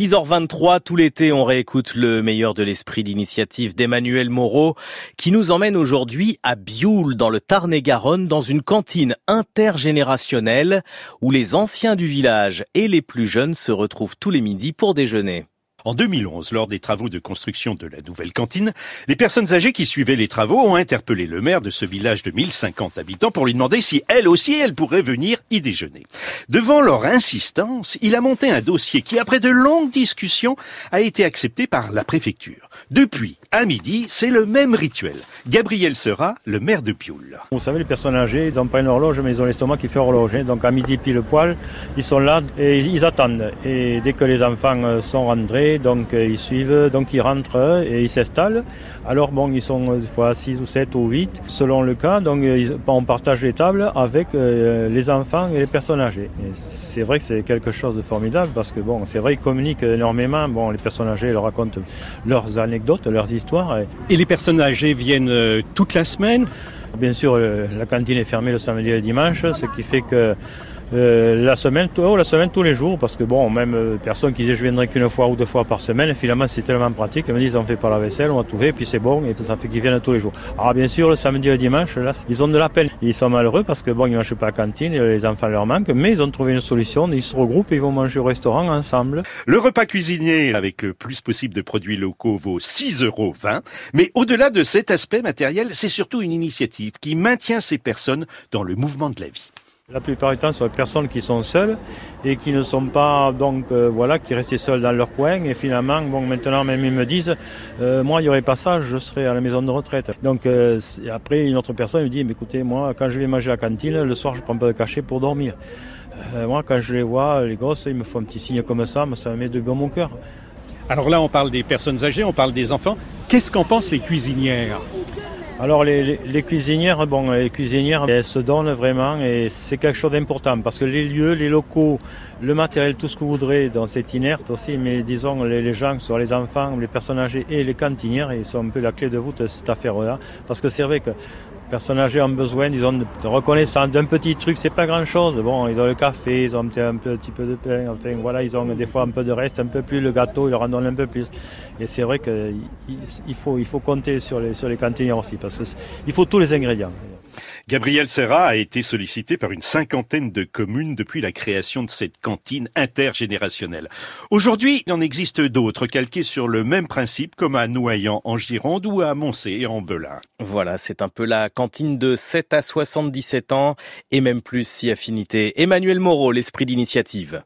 6h23, tout l'été, on réécoute le meilleur de l'esprit d'initiative d'Emmanuel Moreau, qui nous emmène aujourd'hui à Bioul, dans le Tarn-et-Garonne, dans une cantine intergénérationnelle, où les anciens du village et les plus jeunes se retrouvent tous les midis pour déjeuner. En 2011, lors des travaux de construction de la nouvelle cantine, les personnes âgées qui suivaient les travaux ont interpellé le maire de ce village de 1050 habitants pour lui demander si elle aussi elle pourrait venir y déjeuner. Devant leur insistance, il a monté un dossier qui, après de longues discussions, a été accepté par la préfecture. Depuis, à midi, c'est le même rituel. Gabriel Sera, le maire de Pioul. Vous savez, les personnes âgées, ils n'ont pas une horloge, mais ils ont l'estomac qui fait horloge. Hein. Donc à midi pile poil, ils sont là et ils attendent. Et dès que les enfants euh, sont rentrés, donc euh, ils suivent, donc ils rentrent euh, et ils s'installent. Alors bon, ils sont des fois 6 ou 7 ou 8, selon le cas. Donc on partage les tables avec les enfants et les personnes âgées. C'est vrai que c'est quelque chose de formidable parce que bon, c'est vrai qu'ils communiquent énormément. Bon, les personnes âgées leur racontent leurs anecdotes, leurs histoires et les personnes âgées viennent euh, toute la semaine? Bien sûr, la cantine est fermée le samedi et le dimanche, ce qui fait que euh, la semaine, oh, la semaine tous les jours, parce que bon, même euh, personne qui disait je viendrai qu'une fois ou deux fois par semaine, finalement c'est tellement pratique, ils me disent on fait pas la vaisselle, on a tout fait, puis c'est bon, et ça fait qu'ils viennent tous les jours. Alors bien sûr, le samedi et le dimanche, là, ils ont de la peine. Ils sont malheureux parce que bon, ils mangent pas à la cantine, les enfants leur manquent, mais ils ont trouvé une solution, ils se regroupent et ils vont manger au restaurant ensemble. Le repas cuisinier avec le plus possible de produits locaux vaut 6,20 euros. Mais au-delà de cet aspect matériel, c'est surtout une initiative qui maintient ces personnes dans le mouvement de la vie. La plupart du temps, ce sont des personnes qui sont seules et qui ne sont pas, donc, euh, voilà, qui restaient seules dans leur coin. Et finalement, bon, maintenant, même ils me disent, euh, moi, il n'y aurait pas ça, je serais à la maison de retraite. Donc, euh, après, une autre personne me dit, mais écoutez, moi, quand je vais manger à la cantine, le soir, je prends pas de cachet pour dormir. moi, quand je les vois, les gosses, ils me font un petit signe comme ça, mais ça me met de bon mon cœur. Alors là, on parle des personnes âgées, on parle des enfants. Qu'est-ce qu'en pensent les cuisinières? Alors les, cuisinières, bon, les cuisinières, elles se donnent vraiment et c'est quelque chose d'important parce que les lieux, les locaux, le matériel, tout ce que vous voudrez, dans c'est inerte aussi, mais disons les, gens, soit les enfants, les personnes âgées et les cantinières, ils sont un peu la clé de voûte de cette affaire-là parce que c'est vrai que personnes âgées ont besoin, disons, de reconnaissance d'un petit truc, c'est pas grand chose. Bon, ils ont le café, ils ont un petit, peu de pain, enfin voilà, ils ont des fois un peu de reste, un peu plus le gâteau, ils leur en donnent un peu plus. Et c'est vrai qu'il faut, il faut compter sur les, sur les cantinières aussi, parce qu'il faut tous les ingrédients. Gabriel Serra a été sollicité par une cinquantaine de communes depuis la création de cette cantine intergénérationnelle. Aujourd'hui, il en existe d'autres calquées sur le même principe comme à Noyant en Gironde ou à Moncé en Belin. Voilà, c'est un peu la cantine de 7 à 77 ans et même plus si affinité. Emmanuel Moreau, l'esprit d'initiative.